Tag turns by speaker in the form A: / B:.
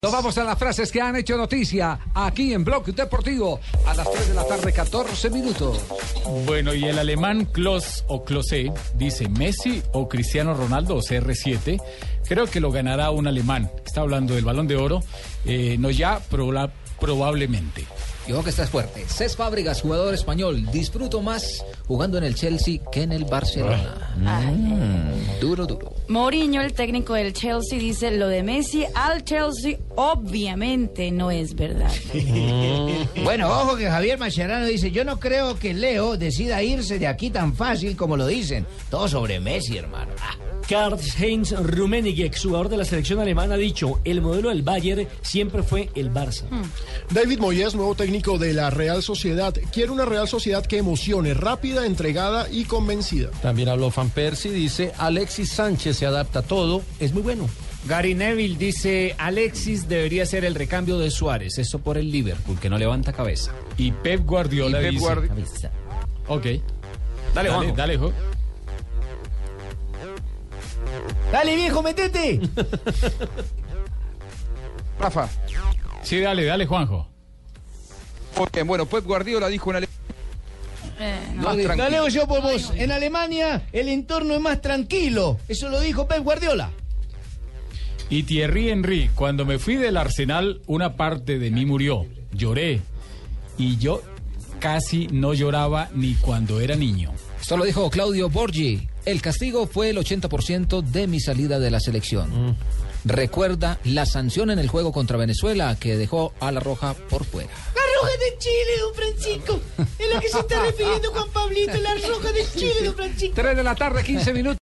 A: Nos vamos a las frases que han hecho noticia aquí en Blog Deportivo a las 3 de la tarde, 14 minutos.
B: Bueno, y el alemán Klos o Klose dice Messi o Cristiano Ronaldo o CR7. Creo que lo ganará un alemán. Está hablando del balón de oro. Eh, no ya, proba- probablemente.
C: Y ojo que estás fuerte. Cés Fábregas, jugador español. Disfruto más jugando en el Chelsea que en el Barcelona. Mm, duro, duro.
D: Mourinho, el técnico del Chelsea, dice lo de Messi al Chelsea obviamente no es verdad.
E: Bueno, ojo que Javier Mascherano dice, yo no creo que Leo decida irse de aquí tan fácil como lo dicen. Todo sobre Messi, hermano. Ah,
F: Karl-Heinz Rummenigge, exjugador de la selección alemana, ha dicho, el modelo del Bayern siempre fue el Barça.
G: David Moyes, nuevo técnico de la Real Sociedad, quiere una Real Sociedad que emocione, rápida, entregada y convencida.
H: También habló Van Persie, dice Alexis Sánchez se adapta a todo, es muy bueno.
I: Gary Neville dice Alexis debería ser el recambio de Suárez, eso por el Liverpool, que no levanta cabeza.
B: Y Pep Guardiola
I: Y Pep
B: dice...
I: Guardi-
B: Ok.
I: Dale,
B: dale,
I: Juanjo.
B: dale, Jo.
E: Dale, viejo, metete.
J: Rafa.
B: Sí, dale, dale, Juanjo.
J: Bueno, Pep Guardiola dijo una... Más
E: No,
J: tranquilo.
E: leo yo por vos. En Alemania el entorno es más tranquilo. Eso lo dijo Pep Guardiola.
B: Y Thierry Henry, cuando me fui del Arsenal, una parte de mí murió. Lloré. Y yo casi no lloraba ni cuando era niño.
C: Esto lo dijo Claudio Borgi. El castigo fue el 80% de mi salida de la selección. Recuerda la sanción en el juego contra Venezuela que dejó a la Roja por fuera.
E: La roja de Chile, don Francisco. Es la que se está refiriendo Juan Pablito, la roja de Chile, don Francisco.
A: 3 de la tarde, 15 minutos.